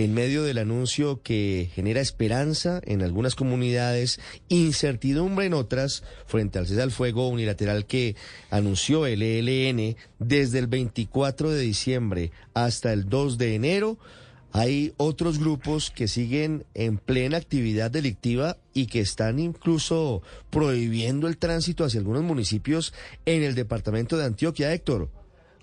en medio del anuncio que genera esperanza en algunas comunidades, incertidumbre en otras, frente al cese al fuego unilateral que anunció el ELN desde el 24 de diciembre hasta el 2 de enero. Hay otros grupos que siguen en plena actividad delictiva y que están incluso prohibiendo el tránsito hacia algunos municipios en el departamento de Antioquia, Héctor.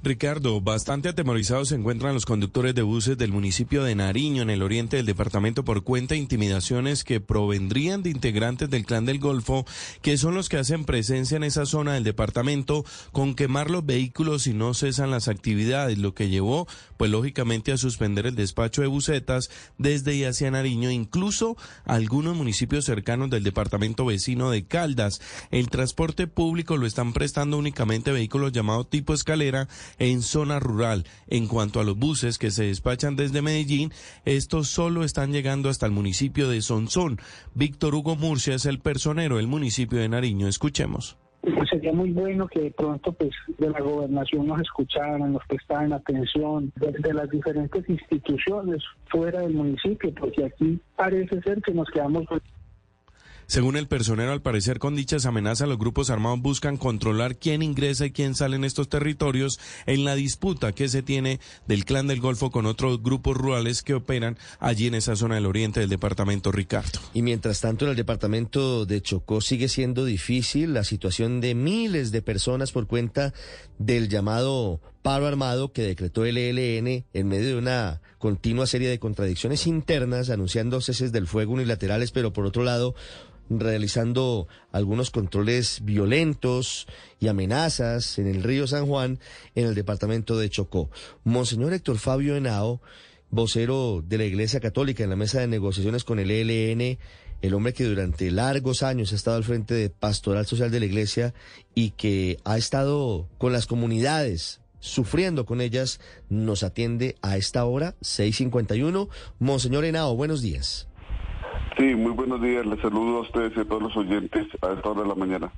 Ricardo, bastante atemorizados se encuentran los conductores de buses del municipio de Nariño, en el oriente del departamento, por cuenta de intimidaciones que provendrían de integrantes del Clan del Golfo, que son los que hacen presencia en esa zona del departamento, con quemar los vehículos y no cesan las actividades, lo que llevó, pues lógicamente, a suspender el despacho de busetas desde y hacia Nariño, incluso algunos municipios cercanos del departamento vecino de Caldas. El transporte público lo están prestando únicamente vehículos llamados tipo escalera, en zona rural. En cuanto a los buses que se despachan desde Medellín, estos solo están llegando hasta el municipio de Sonsón. Víctor Hugo Murcia es el personero del municipio de Nariño. Escuchemos. Pues sería muy bueno que de pronto pues de la gobernación nos escucharan, nos prestaran atención, de, las diferentes instituciones fuera del municipio, porque aquí parece ser que nos quedamos según el personero, al parecer con dichas amenazas los grupos armados buscan controlar quién ingresa y quién sale en estos territorios en la disputa que se tiene del clan del Golfo con otros grupos rurales que operan allí en esa zona del oriente del departamento Ricardo. Y mientras tanto en el departamento de Chocó sigue siendo difícil la situación de miles de personas por cuenta del llamado paro armado que decretó el ELN en medio de una continua serie de contradicciones internas anunciando ceses del fuego unilaterales, pero por otro lado realizando algunos controles violentos y amenazas en el río San Juan, en el departamento de Chocó. Monseñor Héctor Fabio Henao, vocero de la Iglesia Católica en la mesa de negociaciones con el ELN, el hombre que durante largos años ha estado al frente de Pastoral Social de la Iglesia y que ha estado con las comunidades sufriendo con ellas, nos atiende a esta hora, 6.51. Monseñor Henao, buenos días. Sí, muy buenos días. Les saludo a ustedes y a todos los oyentes a esta hora de la mañana.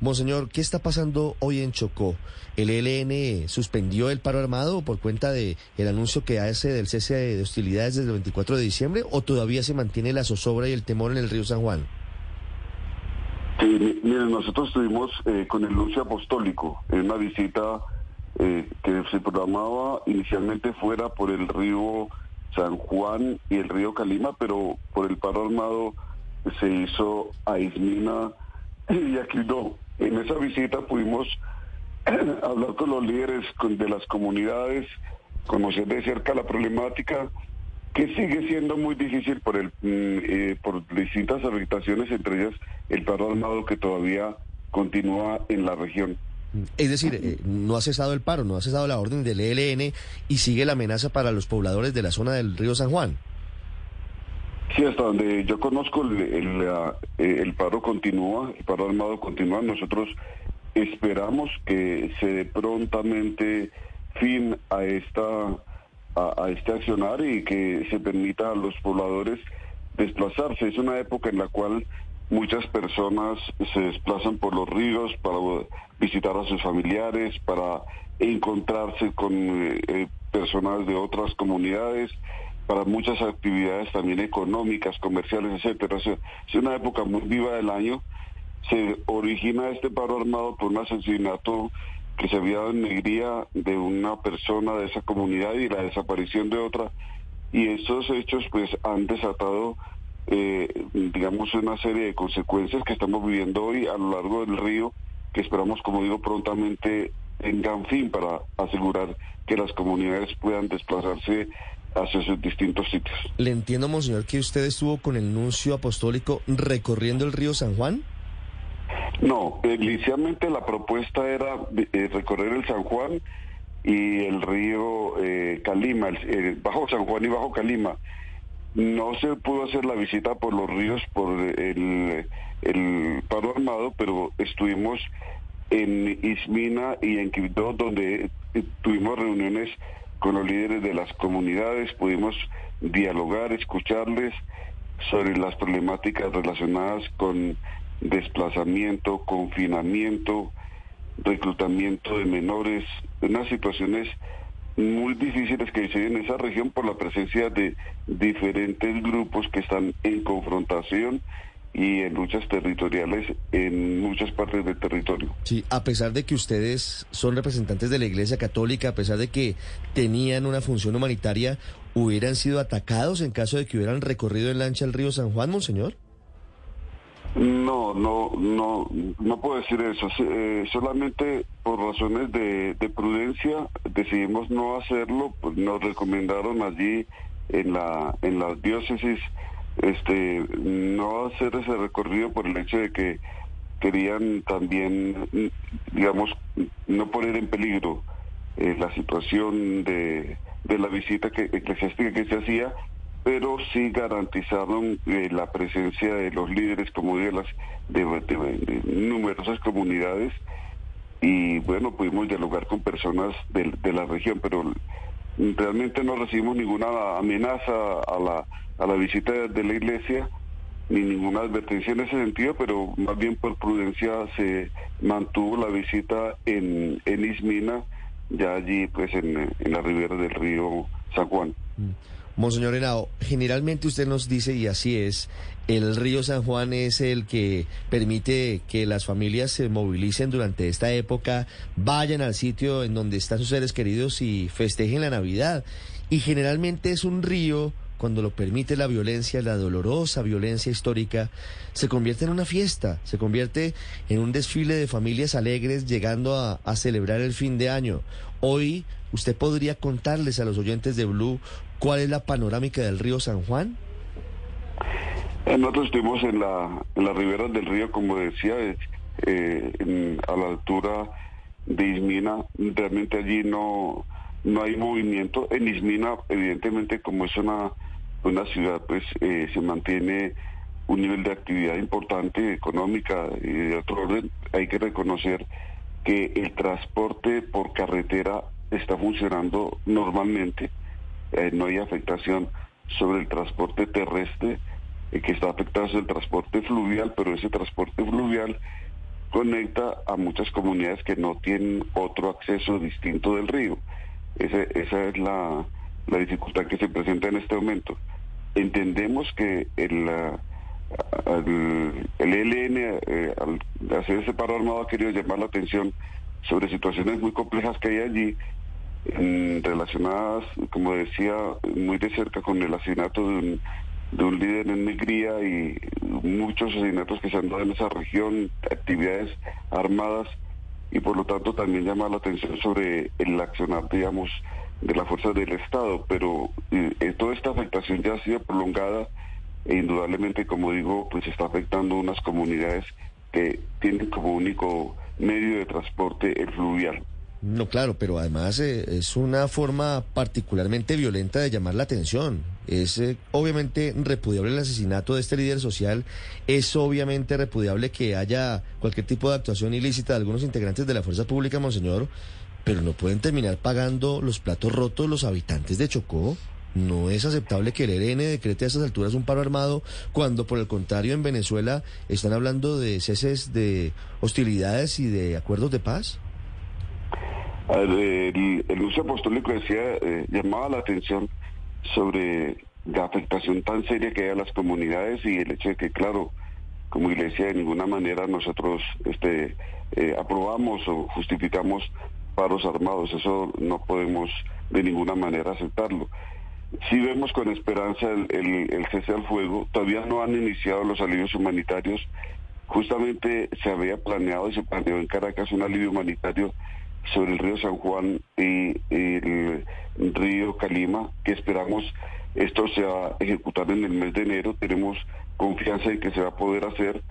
Monseñor, ¿qué está pasando hoy en Chocó? ¿El ELN suspendió el paro armado por cuenta de el anuncio que hace del cese de hostilidades desde el 24 de diciembre o todavía se mantiene la zozobra y el temor en el río San Juan? Sí, miren, nosotros estuvimos eh, con el anuncio apostólico en una visita eh, que se programaba inicialmente fuera por el río San Juan y el río Calima, pero por el paro armado se hizo a Ismina y no. En esa visita pudimos hablar con los líderes de las comunidades, conocer de cerca la problemática, que sigue siendo muy difícil por, el, mm, eh, por distintas afectaciones, entre ellas el paro armado que todavía continúa en la región. Es decir, eh, no ha cesado el paro, no ha cesado la orden del ELN y sigue la amenaza para los pobladores de la zona del río San Juan. Sí, hasta donde yo conozco el, el, paro continúa, el paro armado continúa. Nosotros esperamos que se dé prontamente fin a esta a, este accionar y que se permita a los pobladores desplazarse. Es una época en la cual muchas personas se desplazan por los ríos para visitar a sus familiares, para encontrarse con eh, personas de otras comunidades, para muchas actividades también económicas, comerciales, etcétera. Es una época muy viva del año. Se origina este paro armado por un asesinato que se había dado en Negría de una persona de esa comunidad y la desaparición de otra. Y estos hechos pues han desatado eh, digamos, una serie de consecuencias que estamos viviendo hoy a lo largo del río, que esperamos, como digo, prontamente tengan fin para asegurar que las comunidades puedan desplazarse hacia sus distintos sitios. Le entiendo, monseñor, que usted estuvo con el nuncio apostólico recorriendo el río San Juan. No, inicialmente la propuesta era eh, recorrer el San Juan y el río eh, Calima, el, Bajo San Juan y Bajo Calima. No se pudo hacer la visita por los ríos por el, paro armado, pero estuvimos en Ismina y en Quibdó, donde tuvimos reuniones con los líderes de las comunidades, pudimos dialogar, escucharles sobre las problemáticas relacionadas con desplazamiento, confinamiento, reclutamiento de menores, unas situaciones muy difíciles que se en esa región por la presencia de diferentes grupos que están en confrontación y en luchas territoriales en muchas partes del territorio. Sí, a pesar de que ustedes son representantes de la Iglesia Católica, a pesar de que tenían una función humanitaria, ¿hubieran sido atacados en caso de que hubieran recorrido en lancha el río San Juan, monseñor? No, no, no, no puedo decir eso. Eh, solamente por razones de, prudencia decidimos no hacerlo. Pues nos recomendaron allí en la en las diócesis este no hacer ese recorrido por el hecho de que querían también digamos no poner en peligro eh, la situación de, de la visita que, eclesiástica que se hacía pero sí garantizaron eh, la presencia de los líderes como de las de, numerosas comunidades y bueno pudimos dialogar con personas de, la región pero realmente no recibimos ninguna amenaza a la a la visita de la iglesia ni ninguna advertencia en ese sentido, pero más bien por prudencia se mantuvo la visita en, Ismina, ya allí pues en, en la ribera del río San Juan. Mm. Monseñor Henao, generalmente usted nos dice, y así es, el río San Juan es el que permite que las familias se movilicen durante esta época, vayan al sitio en donde están sus seres queridos y festejen la Navidad. Y generalmente es un río cuando lo permite la violencia, la dolorosa violencia histórica, se convierte en una fiesta, se convierte en un desfile de familias alegres llegando a, celebrar el fin de año. Hoy, ¿usted podría contarles a los oyentes de Blue cuál es la panorámica del río San Juan? Eh, nosotros estuvimos en la, en la ribera del río, como decía, eh, a la altura de Ismina. Realmente allí no, no hay movimiento. En Ismina, evidentemente, como es una una ciudad pues eh, se mantiene un nivel de actividad importante, económica y de otro orden, hay que reconocer que el transporte por carretera está funcionando normalmente, eh, no hay afectación sobre el transporte terrestre, eh, que está afectado sobre el transporte fluvial, pero ese transporte fluvial conecta a muchas comunidades que no tienen otro acceso distinto del río. esa es la, la dificultad que se presenta en este momento entendemos que el, el, ELN eh, al hacer ese paro armado ha querido llamar la atención sobre situaciones muy complejas que hay allí relacionadas, como decía, muy de cerca con el asesinato de un, de un líder en Negría y muchos asesinatos que se han dado en esa región, actividades armadas y por lo tanto también llama la atención sobre el accionar, digamos, de las fuerzas del Estado, pero eh, toda esta afectación ya ha sido prolongada e indudablemente, como digo, pues está afectando unas comunidades que tienen como único medio de transporte el fluvial. No, claro, pero además eh, es una forma particularmente violenta de llamar la atención. Es eh, obviamente repudiable el asesinato de este líder social, es obviamente repudiable que haya cualquier tipo de actuación ilícita de algunos integrantes de la fuerza pública, monseñor, pero no pueden terminar pagando los platos rotos los habitantes de Chocó. No es aceptable que el ERN decrete a esas alturas un paro armado cuando por el contrario en Venezuela están hablando de ceses de hostilidades y de acuerdos de paz. El, uso apostólico decía, eh, llamaba la atención sobre la afectación tan seria que hay a las comunidades y el hecho de que, claro, como iglesia de ninguna manera nosotros este, eh, aprobamos o justificamos paros armados. Eso no podemos de ninguna manera aceptarlo. Si vemos con esperanza el, el, cese al fuego, todavía no han iniciado los alivios humanitarios. Justamente se había planeado y se planeó en Caracas un alivio humanitario sobre el río San Juan y, el río Calima, que esperamos esto se va a ejecutar en el mes de enero. Tenemos confianza en que se va a poder hacer.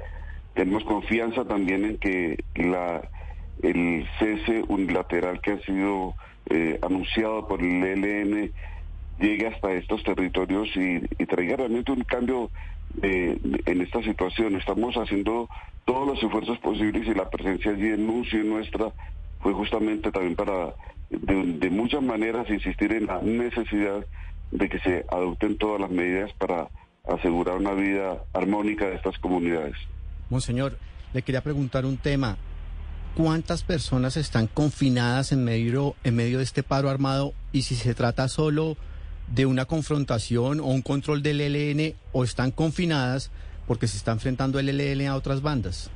Tenemos confianza también en que la el cese unilateral que ha sido eh, anunciado por el ELN llegue hasta estos territorios y, traiga realmente un cambio en esta situación. Estamos haciendo todos los esfuerzos posibles y la presencia allí en nuestra fue justamente también para, de, muchas maneras, insistir en la necesidad de que se adopten todas las medidas para asegurar una vida armónica de estas comunidades. Monseñor, le quería preguntar un tema cuántas personas están confinadas en medio, en medio de este paro armado y si se trata solo de una confrontación o un control del ELN o están confinadas porque se está enfrentando el ELN a otras bandas.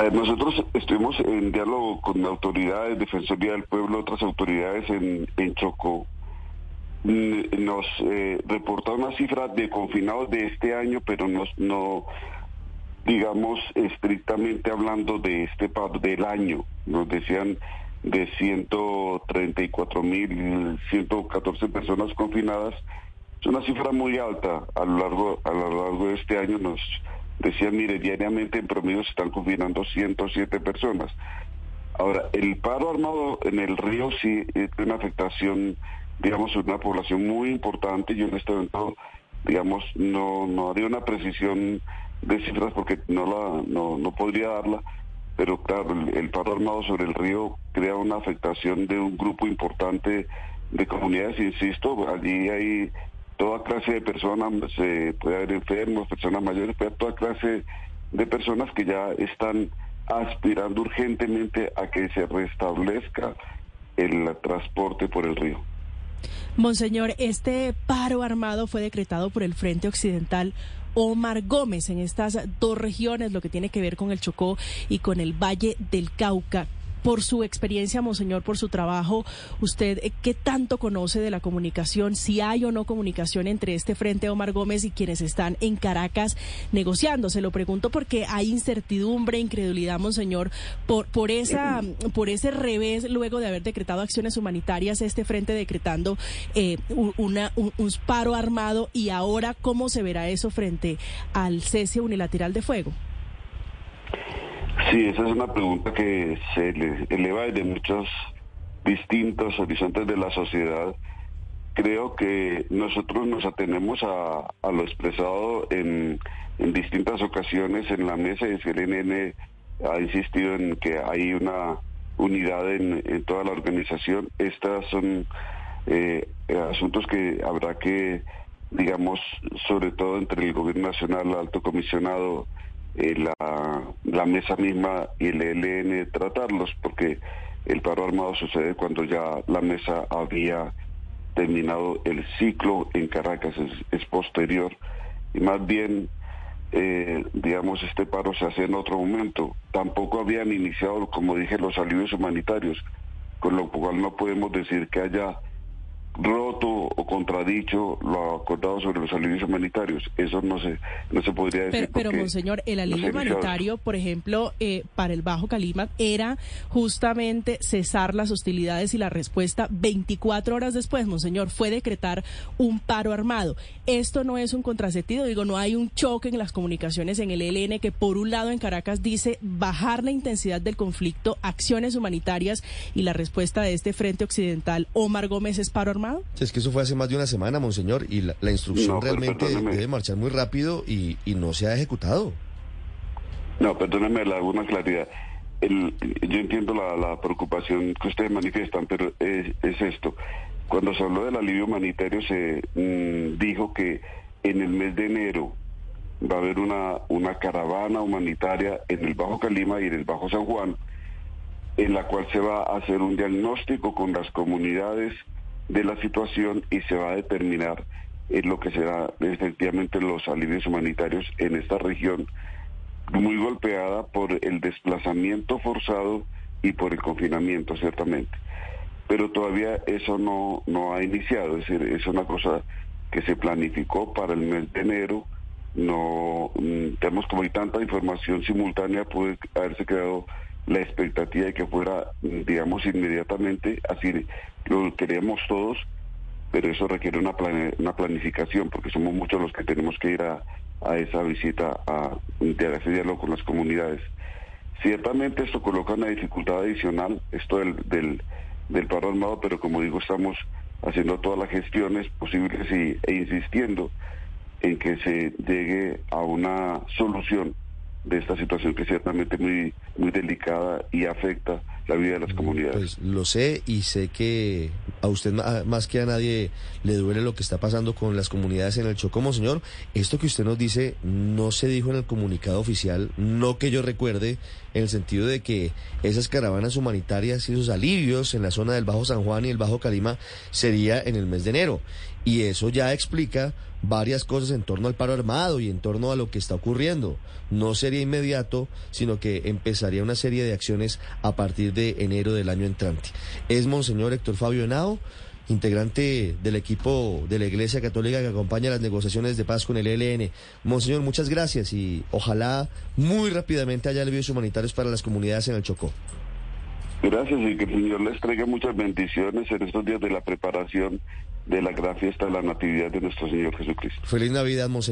Eh, nosotros estuvimos en diálogo con autoridades, Defensoría del Pueblo, otras autoridades en, Chocó. Mm, nos eh, reporta una cifra de confinados de este año, pero nos, no, digamos, estrictamente hablando de este del año. Nos decían de 134 mil 114 personas confinadas. Es una cifra muy alta a lo largo a lo largo de este año. Decían, mire, diariamente en promedio se están confinando 107 personas. Ahora, el paro armado en el río sí tiene una afectación, digamos, una población muy importante. Yo en este momento, digamos, no, no haría una precisión de cifras porque no la no, no podría darla, pero claro, el, paro armado sobre el río crea una afectación de un grupo importante de comunidades, insisto, allí hay toda clase de personas, se puede haber enfermos, personas mayores, pero toda clase de personas que ya están aspirando urgentemente a que se restablezca el transporte por el río. Monseñor, este paro armado fue decretado por el Frente Occidental Omar Gómez en estas dos regiones, lo que tiene que ver con el Chocó y con el Valle del Cauca por su experiencia, Monseñor, por su trabajo, usted eh, qué tanto conoce de la comunicación, si hay o no comunicación entre este Frente Omar Gómez y quienes están en Caracas negociando. Se lo pregunto porque hay incertidumbre, incredulidad, Monseñor, por, por, esa, por ese revés luego de haber decretado acciones humanitarias, este Frente decretando eh, una, un, un paro armado y ahora cómo se verá eso frente al cese unilateral de fuego. Sí, esa es una pregunta que se le eleva desde muchos distintos horizontes de la sociedad. Creo que nosotros nos atenemos a, lo expresado en, distintas ocasiones en la mesa y el ha insistido en que hay una unidad en, toda la organización. Estas son eh, asuntos que habrá que, digamos, sobre todo entre el Gobierno Nacional, el Alto Comisionado, eh, la, mesa misma y el ELN tratarlos, porque el paro armado sucede cuando ya la mesa había terminado el ciclo en Caracas, es, posterior, y más bien, eh, digamos, este paro se hace en otro momento. Tampoco habían iniciado, como dije, los alivios humanitarios, con lo cual no podemos decir que haya roto o contradicho lo acordado sobre los alivios humanitarios. Eso no se, no se podría decir. Pero, Monseñor, el alivio humanitario, por ejemplo, eh, para el Bajo Calima, era justamente cesar las hostilidades y la respuesta 24 horas después, Monseñor, fue decretar un paro armado. Esto no es un contrasentido, digo, no hay un choque en las comunicaciones en el ELN que, por un lado, en Caracas dice bajar la intensidad del conflicto, acciones humanitarias y la respuesta de este Frente Occidental, Omar Gómez, es paro armado. Es que eso fue hace más de una semana, monseñor, y la, instrucción realmente debe marchar muy rápido y, no se ha ejecutado. No, perdóneme la alguna claridad. yo entiendo la, preocupación que ustedes manifiestan, pero es, esto. Cuando se habló del alivio humanitario se mm, dijo que en el mes de enero va a haber una, una caravana humanitaria en el Bajo Calima y en el Bajo San Juan, en la cual se va a hacer un diagnóstico con las comunidades de la situación y se va a determinar en lo que será efectivamente los alivios humanitarios en esta región muy golpeada por el desplazamiento forzado y por el confinamiento, ciertamente. Pero todavía eso no, no ha iniciado, es decir, es una cosa que se planificó para el mes de enero, no mm, tenemos como hay tanta información simultánea, puede haberse quedado la expectativa de que fuera, digamos, inmediatamente, así lo queremos todos, pero eso requiere una, una planificación, porque somos muchos los que tenemos que ir a, a esa visita, a, a ese diálogo con las comunidades. Ciertamente esto coloca una dificultad adicional, esto del, del, del paro armado, pero como digo, estamos haciendo todas las gestiones posibles y, e insistiendo en que se llegue a una solución de esta situación que es ciertamente muy, muy delicada y afecta la vida de las comunidades. Pues lo sé y sé que a usted más que a nadie le duele lo que está pasando con las comunidades en el Chocó, señor. Esto que usted nos dice no se dijo en el comunicado oficial, no que yo recuerde, en el sentido de que esas caravanas humanitarias y esos alivios en la zona del Bajo San Juan y el Bajo Calima sería en el mes de enero. Y eso ya explica varias cosas en torno al paro armado y en torno a lo que está ocurriendo. No sería inmediato, sino que empezaría una serie de acciones a partir de enero del año entrante. Es Monseñor Héctor Fabio Henao, integrante del equipo de la Iglesia Católica que acompaña las negociaciones de paz con el ELN. Monseñor, muchas gracias y ojalá muy rápidamente haya alivios humanitarios para las comunidades en el Chocó. Gracias y que el Señor les traiga muchas bendiciones en estos días de la preparación de la gran fiesta de la Natividad de nuestro Señor Jesucristo. Feliz Navidad, Monseñor.